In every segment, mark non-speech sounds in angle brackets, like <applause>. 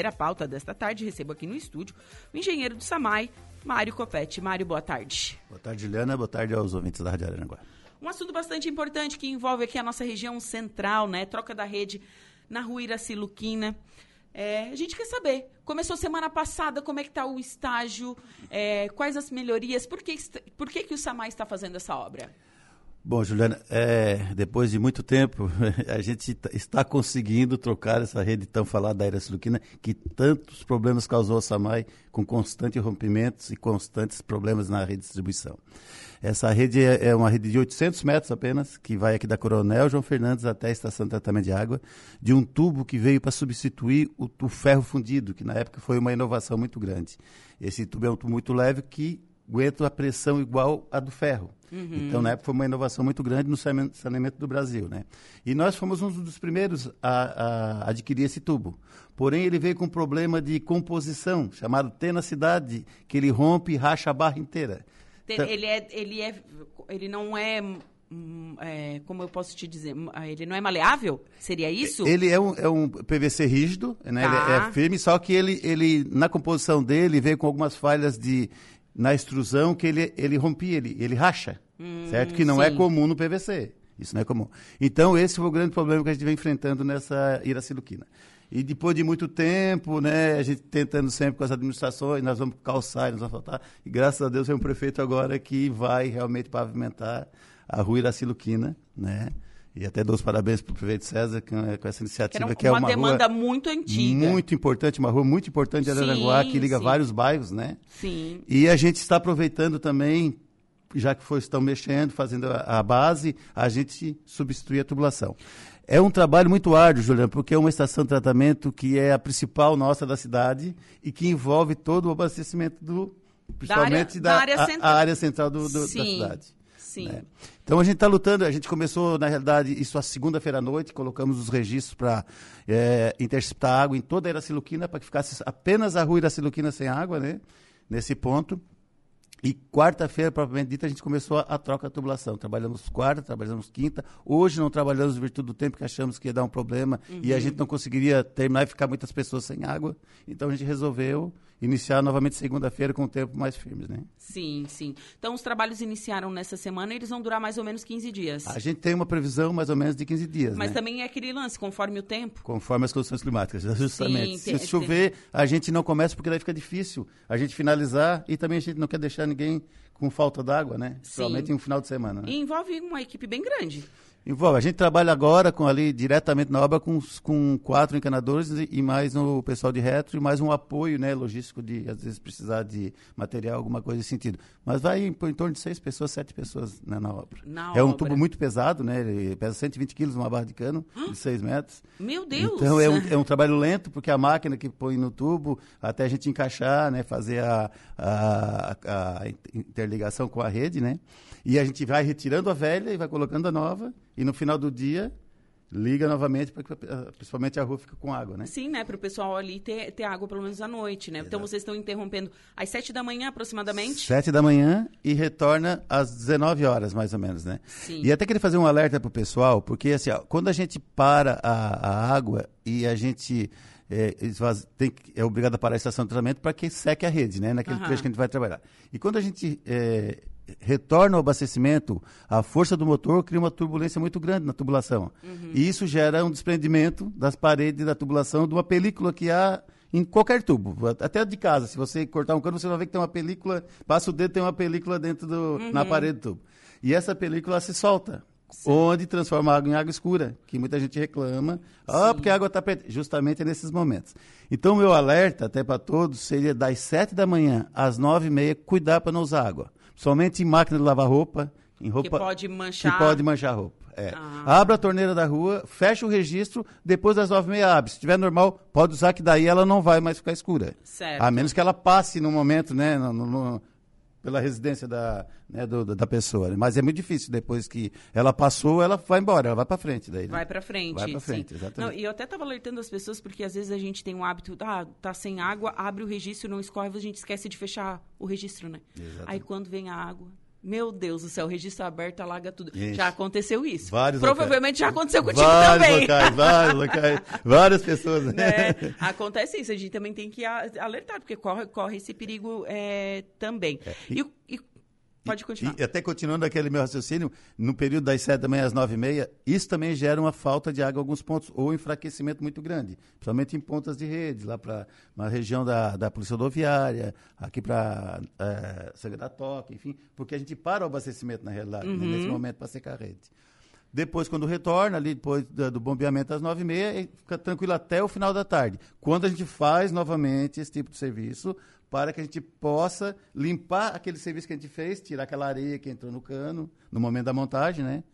A pauta desta tarde, recebo aqui no estúdio o engenheiro do SAMAI, Mário Copete. Mário, boa tarde. Boa tarde, Juliana. Boa tarde aos ouvintes da Rádio Araranguá. Um assunto bastante importante que envolve aqui a nossa região central, né? Troca da rede na rua Iraciluquina. É, a gente quer saber, começou semana passada, como é que está o estágio, é, quais as melhorias, por que, por que, que o SAMAI está fazendo essa obra? Bom, Juliana, é, depois de muito tempo, <laughs> a gente está conseguindo trocar essa rede tão falada da Iraciluquina, que tantos problemas causou ao SAMAI, com constantes rompimentos e constantes problemas na rede de distribuição. Essa rede é, é uma rede de 800 metros apenas, que vai aqui da Coronel João Fernandes até a estação de tratamento de água, de um tubo que veio para substituir o, o ferro fundido, que na época foi uma inovação muito grande. Esse tubo é um tubo muito leve que aguenta a pressão igual à do ferro. Uhum. Então, na época, foi uma inovação muito grande no saneamento do Brasil. Né? E nós fomos um dos primeiros a, a adquirir esse tubo. Porém, ele veio com um problema de composição, chamado tenacidade, que ele rompe e racha a barra inteira. Então, ele, é, ele, é, ele não é hum, é, como eu posso te dizer, ele não é maleável? Seria isso? Ele é um, é um PVC rígido, né? Tá. ele é firme, só que ele, ele, na composição dele, veio com algumas falhas de, na extrusão que ele, ele rompia, ele, ele racha, hum, certo? Que não é sim. é comum no PVC. Isso não é comum. Então, esse foi o grande problema que a gente vem enfrentando nessa iraciluquina. E depois de muito tempo, né, a gente tentando sempre com as administrações, nós vamos calçar, nós vamos faltar. E graças a Deus tem um prefeito agora que vai realmente pavimentar a rua Iraciluquina, né? E até dou os parabéns para o prefeito César com, com essa iniciativa, que, que é uma, demanda muito antiga. Muito importante, uma rua muito importante de Araranguá, sim, que liga sim. vários bairros, né? Sim. E a gente está aproveitando também, já que foi, estão mexendo, fazendo a, a base, a gente substituir a tubulação. É um trabalho muito árduo, Juliano, porque é uma estação de tratamento que é a principal nossa da cidade e que envolve todo o abastecimento do, principalmente da área, da, da área, a, a área central do, do, da cidade. Sim. Né? Então a gente está lutando, a gente começou, na realidade, isso a segunda-feira à noite, colocamos os registros para é, interceptar água em toda a Iraciluquina, para que ficasse apenas a rua Iraciluquina sem água, né? Nesse ponto. E quarta-feira, propriamente dita, a gente começou a, a, troca da tubulação. Trabalhamos quarta, trabalhamos quinta. Hoje não trabalhamos em virtude do tempo que achamos que ia dar um problema uhum. e a gente não conseguiria terminar e ficar muitas pessoas sem água. Então a gente resolveu iniciar novamente segunda-feira com o tempo mais firme, né? Sim, sim. Então os trabalhos iniciaram nessa semana e eles vão durar mais ou menos 15 dias. A gente tem uma previsão mais ou menos de 15 dias, Mas né? também é aquele lance, conforme o tempo. Conforme as condições climáticas, justamente. Sim, Se chover, a gente não começa porque daí fica difícil a gente finalizar e também a gente não quer deixar ninguém com falta d'água, né? Principalmente em um final de semana. Né? E envolve uma equipe bem grande. Envolve. A gente trabalha agora com ali diretamente na obra com, com quatro encanadores e, e mais o pessoal de retro e mais um apoio né, logístico de às vezes precisar de material, alguma coisa nesse sentido. Mas vai em, em torno de seis pessoas, sete pessoas né, na obra. Na é um obra. tubo muito pesado, né? Ele pesa 120 quilos uma barra de cano de seis metros. Meu Deus! Então é um, <laughs> é um trabalho lento, porque a máquina que põe no tubo, até a gente encaixar, né, fazer a, a, a interligação com a rede, né? E a gente vai retirando a velha e vai colocando a nova. E no final do dia, liga novamente, para que principalmente a rua fica com água, né? Sim, né? Para o pessoal ali ter, ter água pelo menos à noite, né? Então, Exato. Então vocês estão interrompendo às sete da manhã, aproximadamente? Sete da manhã e retorna às 19 horas, mais ou menos, né? Sim. E até queria fazer um alerta para o pessoal, porque assim, ó, quando a gente para a, a água e a gente é, tem, é obrigado a parar a estação de tratamento para que seque a rede, né? Naquele uhum. trecho que a gente vai trabalhar. E quando a gente é, retorna o abastecimento, a força do motor cria uma turbulência muito grande na tubulação. Uhum. E isso gera um desprendimento das paredes da tubulação de uma película que há em qualquer tubo, até de casa. Se você cortar um cano, você vai ver que tem uma película, passa o dedo, tem uma película dentro do, uhum. na parede do tubo. E essa película se solta. Sim. Onde transforma a água em água escura, que muita gente reclama. Ah, porque a água está preta. Justamente nesses momentos. Então, meu alerta, até para todos, seria das 7 da manhã às 9 e meia, cuidar para não usar água. Somente em máquina de lavar roupa, em roupa. Que pode manchar. Que pode manchar roupa. É. Ah. Abra a torneira da rua, fecha o registro, depois das nove e meia abre. Se estiver normal, pode usar, que daí ela não vai mais ficar escura. Certo. A menos que ela passe no momento, né? No, no, pela residência da, né, do, da pessoa. Mas é muito difícil. Depois que ela passou, ela vai embora, ela vai para frente. Daí, né? Vai para frente. Vai para frente, sim. exatamente. Não, e eu até estava alertando as pessoas, porque às vezes a gente tem um hábito, ah, tá sem água, abre o registro, não escorre, a gente esquece de fechar o registro, né? Exatamente. Aí quando vem a água, Meu Deus do céu, registro aberto alaga tudo. Gente, já aconteceu isso. vários Provavelmente já aconteceu contigo vários também. Locais, vários <laughs> locais, várias pessoas. Né? né? Acontece isso, a gente também tem que alertar, porque corre, corre esse perigo é, também. e- E, e- pode continuar. E até continuando aquele meu raciocínio, no período das 7 da manhã às 9 e meia, isso também gera uma falta de água em alguns pontos, ou enfraquecimento muito grande, principalmente em pontas de rede, lá para uma região da, da Polícia Rodoviária, aqui para é, Sanga da Toca, enfim, porque a gente para o abastecimento na realidade, né, Uhum. nesse momento para secar a rede. Depois, quando retorna, ali depois do bombeamento às nove e meia, e fica tranquilo até o final da tarde. Quando a gente faz novamente esse tipo de serviço, para que a gente possa limpar aquele serviço que a gente fez, tirar aquela areia que entrou no cano, no momento da montagem, né?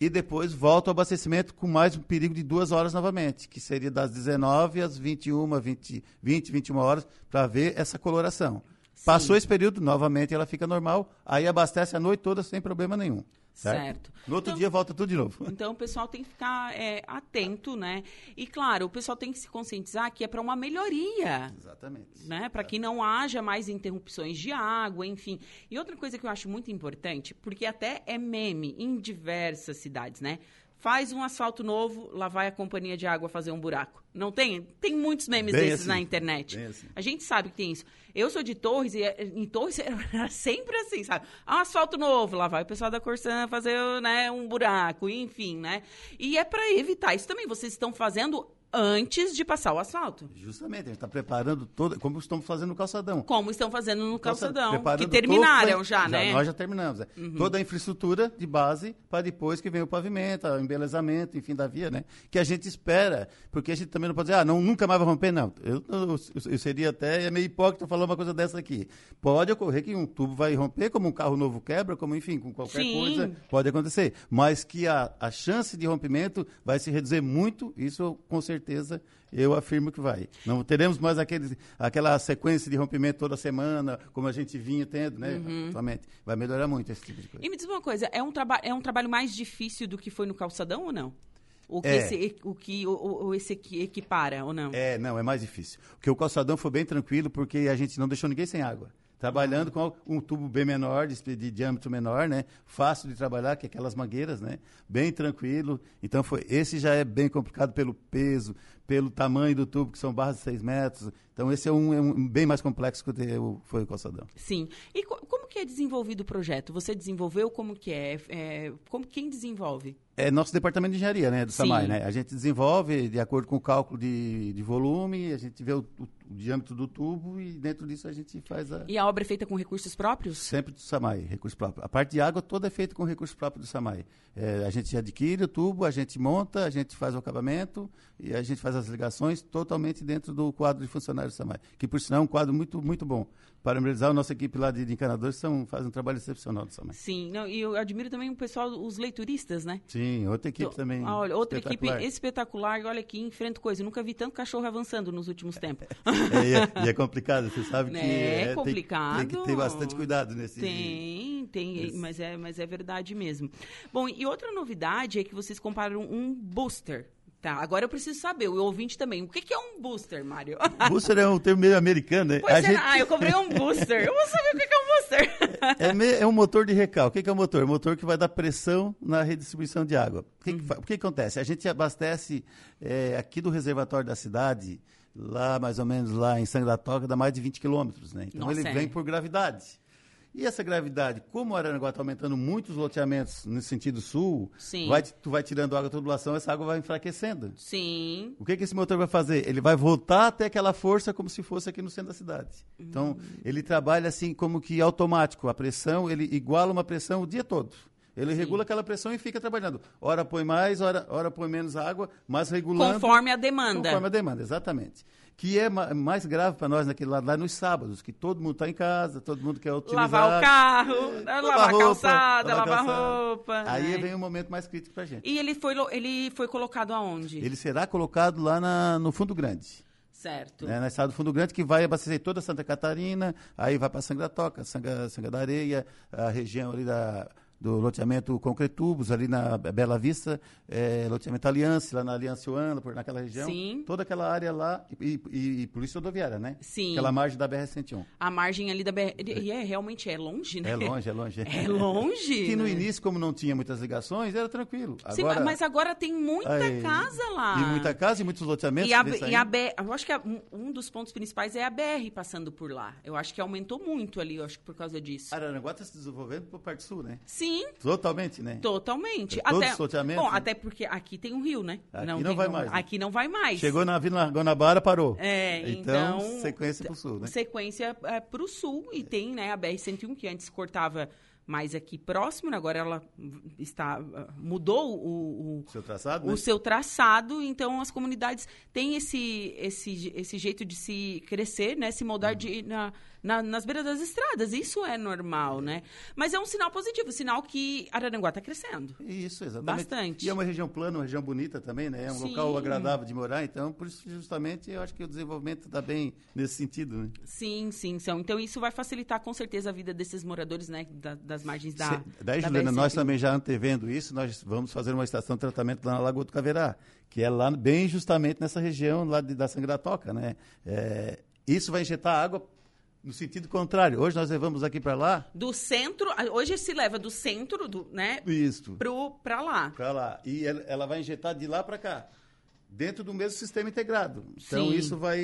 E depois volta o abastecimento com mais um perigo de duas horas novamente, que seria das 19 às 21, 20, 20 21 horas, para ver essa coloração. Passou esse período, novamente ela fica normal, aí abastece a noite toda sem problema nenhum. Certo. Certo. No outro Então- dia volta tudo de novo. Então o pessoal tem que ficar é, atento, né? E claro, o pessoal tem que se conscientizar que é para uma melhoria. Exatamente. Né? Para que não haja mais interrupções de água, enfim. E outra coisa que eu acho muito importante, porque até é meme em diversas cidades, né? Faz um asfalto novo, lá vai a companhia de água fazer um buraco. Não tem? Tem muitos memes Bem desses assim, na internet. assim. A gente sabe que tem isso. Eu sou de Torres e é- em Torres <laughs> era sempre assim, sabe? Ah, um asfalto novo, lá vai o pessoal da Corsã fazer né, um buraco, enfim, né? E é para evitar isso também. Vocês estão fazendo antes de passar o asfalto. Justamente, a gente está preparando todo, como estamos fazendo no calçadão. Como estão fazendo no calçadão, Preparando que terminaram todo- já, né? Uhum. Nós já terminamos. é. Toda a infraestrutura de base para depois que vem o pavimento, o embelezamento, enfim, da via, né? Que a gente espera, porque a gente também não pode dizer, ah, não, nunca mais vai romper, não. Eu, eu- eu seria até meio hipócrita falar uma coisa dessa aqui. Pode ocorrer que um tubo vai romper, como um carro novo quebra, como, enfim, com qualquer Sim. coisa, pode acontecer. Mas que a, a chance de rompimento vai se reduzir muito, isso com certeza eu afirmo que vai. Não teremos mais aquele, aquela sequência de rompimento toda semana, como a gente vinha tendo, né? Atualmente. Vai melhorar muito esse tipo de coisa. Uhum. E me diz uma coisa, é um, traba é um trabalho mais difícil do que foi no calçadão ou não? O que, É. esse, o que o, o- esse equipara ou não? É, não, é mais difícil. Porque o calçadão foi bem tranquilo, porque a gente não deixou ninguém sem água. Trabalhando com um tubo bem menor, de, de diâmetro menor, né? Fácil de trabalhar, que é aquelas mangueiras, né? Bem tranquilo. Então, foi, esse já é bem complicado pelo peso, pelo tamanho do tubo, que são barras de 6 metros. Então, esse é um, é um bem mais complexo que o foi o calçadão. Sim. E co- como que é desenvolvido o projeto? Você desenvolveu? Como que é? É, como, quem desenvolve? É nosso departamento de engenharia, né, do Sim. SAMAI, né? A gente desenvolve de acordo com o cálculo de, de volume, a gente vê o, o- o diâmetro do tubo e dentro disso a gente faz a... E a obra é feita com recursos próprios? Sempre do SAMAI, recurso próprio. A parte de água toda é feita com recurso próprio do SAMAI. É, a gente adquire o tubo, a gente monta, a gente faz o acabamento e a gente faz as ligações totalmente dentro do quadro de funcionários do SAMAI. Que, por sinal, é um quadro muito, muito bom. Parabenizar a nossa equipe lá de, de encanadores, são, faz um trabalho excepcional do SAMAI. Sim. Não, e eu admiro também o pessoal, os leituristas, né? Sim, outra equipe Então, também. Olha, outra espetacular. equipe espetacular. Olha aqui, enfrenta coisa. Eu nunca vi tanto cachorro avançando nos últimos <laughs> tempos. É, e, é, e é complicado, você sabe que <laughs> É é, tem- complicado. Tem, que ter bastante cuidado nesse. Tem, tem, Isso. mas é, mas é verdade mesmo. Bom, e outra novidade é que vocês compraram um booster. Tá, agora eu preciso saber, o ouvinte também. O que, que é um booster, Mário? <laughs> Booster é um termo meio americano, né? Pois é, gente- ah, eu comprei um booster. Eu vou saber o que, que é um booster. <laughs> É, me- é um motor de recal. O que, que é um motor? É um motor que vai dar pressão na redistribuição de água. O que, Uhum. que, o que acontece? A gente abastece é, aqui do reservatório da cidade, lá mais ou menos lá em Sangue da Toca, dá mais de 20 quilômetros, né? Então Nossa, ele é. vem por gravidade. E essa gravidade, como o Araranguá está aumentando muitos loteamentos no sentido sul, Sim. vai, tu vai tirando água da tubulação, essa água vai enfraquecendo. Sim. O que, que esse motor vai fazer? Ele vai voltar até aquela força como se fosse aqui no centro da cidade. Então, ele trabalha assim como que automático. A pressão, ele iguala uma pressão o dia todo. Ele regula aquela pressão e fica trabalhando. Ora põe mais, ora, ora põe menos água, mas regulando... Conforme a demanda. Conforme a demanda, exatamente. Que é ma- mais grave para nós naquele lado lá nos sábados, que todo mundo está em casa, todo mundo quer utilizar... Lavar o carro, É, lavar a roupa, calçada, lavar calçada. roupa. Aí né? vem o momento mais crítico para a gente. E ele foi, ele foi colocado aonde? Ele será colocado lá na- no Fundo Grande. Certo. né, na estrada do Fundo Grande, que vai abastecer toda Santa Catarina, aí vai para Sanga da Toca, Sanga, Sanga da Areia, a região ali da, do loteamento Concretubos, ali na Bela Vista, é, loteamento Aliança, lá na Aliança Oana, por naquela região. Sim. Toda aquela área lá, e, e, e Polícia Rodoviária, né? Sim. Aquela margem da BR-101. A margem ali da BR. E é, realmente é longe, né? É longe, é longe. <laughs> É longe. que no né? início, como não tinha muitas ligações, era tranquilo. Sim, Agora, mas agora tem muita aí, casa lá. E muita casa e muitos loteamentos. E a, e a. BR, eu acho que a- um, dos pontos principais é a BR passando por lá. Eu acho que aumentou muito ali, eu acho que por causa disso. Araranguá está se desenvolvendo para parte sul, né? Sim, Totalmente, né? totalmente. Todos até, os loteamentos, Bom, né? até porque aqui tem um rio, né? Aqui não tem vai como- mais, né? Aqui não vai mais. Chegou na Vila Guanabara, parou. É, então, então, sequência para o sul, né? Sequência é, para o sul e tem né, a BR-101 que antes cortava mais aqui próximo, né? agora ela está ah, mudou o, o, Seu traçado, o né? seu traçado, então as comunidades têm esse, esse, esse jeito de se crescer, né? Se moldar de, na, na- nas beiras das estradas. Isso é normal, né? Mas é um sinal positivo, sinal que Araranguá está crescendo. Isso, exatamente. Bastante. E é uma região plana, uma região bonita também, né? É um Sim. local agradável de morar, então, por isso, justamente, eu acho que o desenvolvimento está bem nesse sentido, né? Sim, sim, são. Então isso vai facilitar com certeza a vida desses moradores, né? da- das margens da. Se- Daí, da Juliana, BR-101. nós também já antevendo isso, nós vamos fazer uma estação de tratamento lá na Lagoa do Caverá, que é lá bem justamente nessa região lá de, da Sangratoca, né? É, isso vai injetar água no sentido contrário. Hoje nós levamos aqui para lá, Do centro, hoje se leva do centro, do, né? isso, Pro, pra lá. para lá. E ela, ela vai injetar de lá para cá, dentro do mesmo sistema integrado. Então, Sim. isso vai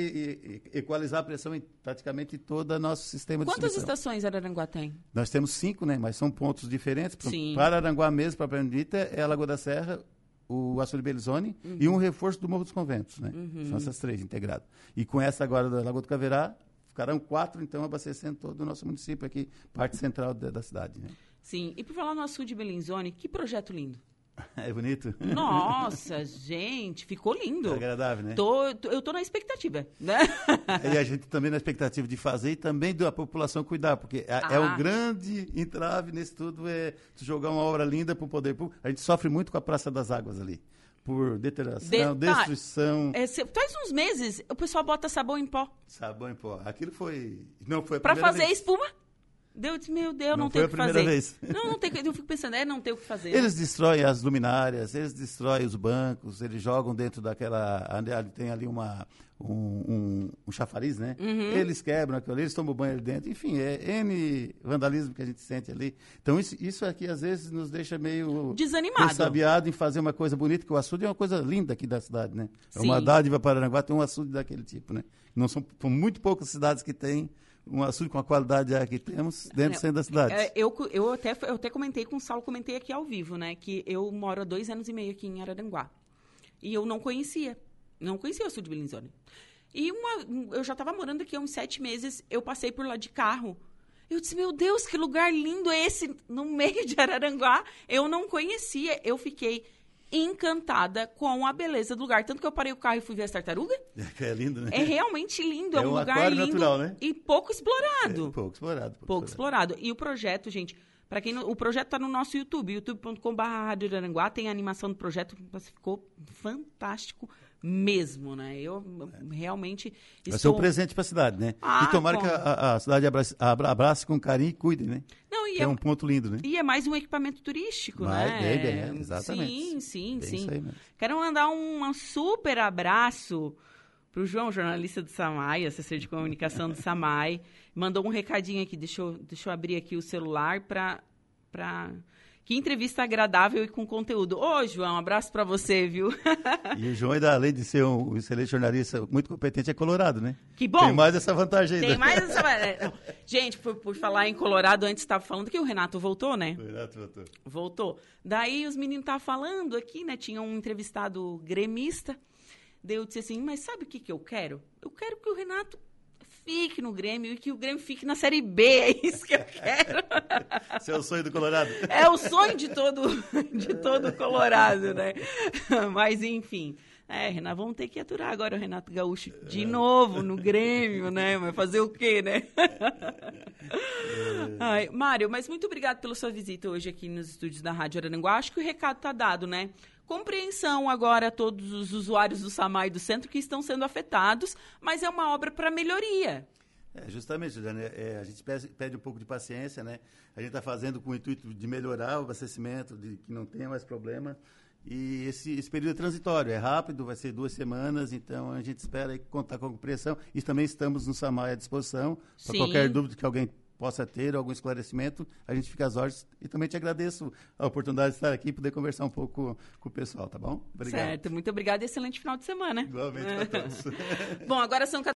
equalizar a pressão em praticamente todo o nosso sistema de Quantas estações Araranguá tem? Nós temos cinco, né? Mas são pontos diferentes. Sim. Para Aranguá mesmo, para Pernambuco, é a Lagoa da Serra, o Açude Belizone e um reforço do Morro dos Conventos, né? São essas três integradas. E com essa agora da Lagoa do Caverá, ficarão quatro, então, abastecendo todo o nosso município aqui, parte central da, da cidade, né? Sim. E por falar no açude Bellinzone, que projeto lindo. <laughs> É bonito? Nossa, gente, ficou lindo. É agradável, né? Tô, tô- eu tô na expectativa, né? <laughs> E a gente também na expectativa de fazer e também da população cuidar, porque é, é Ah. o grande entrave nisso tudo, é tu jogar uma obra linda para o poder público. A gente sofre muito com a Praça das Águas ali, por deterioração, Detalhe. destruição, É, cê- faz uns meses, o pessoal bota sabão em pó sabão em pó. Aquilo foi... Não foi a pra primeira fazer vez. espuma. Deu, eu disse, meu Deus, não, Não tem o que a primeira fazer. vez. Não, não tem, eu fico pensando, é não ter o que fazer. Eles destroem as luminárias, eles destroem os bancos, eles jogam dentro daquela. Tem ali uma, um, um, um chafariz, né? Uhum. Eles quebram aquilo ali, eles tomam banho ali dentro. Enfim, é N vandalismo que a gente sente ali. Então, isso, isso aqui às vezes nos deixa meio. Desanimado. ressabiado em fazer uma coisa bonita, que o açude é uma coisa linda aqui da cidade, né? É uma dádiva para Aranguá ter um açude daquele tipo, né? Não são, são muito poucas cidades que têm um açude com a qualidade que temos dentro do centro da cidade. É, eu, eu, até, eu até comentei com o Saulo, comentei aqui ao vivo, né? Que eu moro há dois anos e meio aqui em Araranguá. E eu não conhecia. Não conhecia o sul de Bellinzone. E uma- um- eu já estava morando aqui há uns sete meses. Eu passei por lá de carro. Eu disse, meu Deus, que lugar lindo é esse no meio de Araranguá. Eu não conhecia. Eu fiquei encantada com a beleza do lugar. Tanto que eu parei o carro e fui ver as tartarugas. <laughs> É lindo, né? É realmente lindo. É, É um um lugar lindo natural, né? e pouco explorado É, pouco explorado. pouco explorado. E o projeto, gente, para quem não, o projeto tá no nosso YouTube, Araranguá, tem a animação do projeto, ficou fantástico mesmo, né? Eu realmente Vai ser estou um presente para a cidade, né? Ah, e tomara bom. que a, a- cidade abrace, abra- abrace com carinho e cuide, né? Não, e é, é um ponto lindo, né? e é mais um equipamento turístico, Vai, né? bem, bem, é, exatamente. Sim, sim, Bem sim. Quero mandar um super abraço pro João, jornalista do Samai, assessor de comunicação do Samai. Mandou um recadinho aqui, deixa eu, deixa eu abrir aqui o celular para... Pra... Que entrevista agradável e com conteúdo. Ô, João, um abraço para você, viu? <laughs> E o João, ainda além de ser um excelente jornalista muito competente, é colorado, né? Que bom. Tem mais essa vantagem ainda. Tem mais <laughs> essa... é, não. Gente, por, por falar em Colorado, antes estava falando que o Renato voltou, né? Renato, doutor. Voltou. Daí os meninos estavam falando aqui, né? Tinha um entrevistado gremista. Daí eu disse assim, mas sabe o que, que eu quero? Eu quero que o Renato fique no Grêmio e que o Grêmio fique na Série B. É isso que eu quero. Esse é o sonho do Colorado. <laughs> É o sonho de todo, de todo Colorado, né? <laughs> Mas, enfim. É, Renato, vamos ter que aturar agora o Renato Gaúcho de novo no Grêmio, né? Mas fazer o quê, né? <laughs> Ai, Mário, mas muito obrigado pela sua visita hoje aqui nos estúdios da Rádio Araranguá. Acho que o recado está dado, né? Compreensão agora a todos os usuários do Samai do centro que estão sendo afetados, mas é uma obra para melhoria. É, justamente, Juliana, é, a gente pede, pede, um pouco de paciência, né? A gente está fazendo com o intuito de melhorar o abastecimento, de que não tenha mais problema. E esse, esse, período é transitório, é rápido, vai ser duas semanas, então a gente espera contar com a compreensão. E também estamos no SAMAI à disposição, para qualquer dúvida que alguém possa ter, algum esclarecimento, a gente fica às ordens. E também te agradeço a oportunidade de estar aqui e poder conversar um pouco com o pessoal, tá bom? Obrigado. Certo, muito obrigado e excelente final de semana. Igualmente para todos. <laughs> Bom, agora são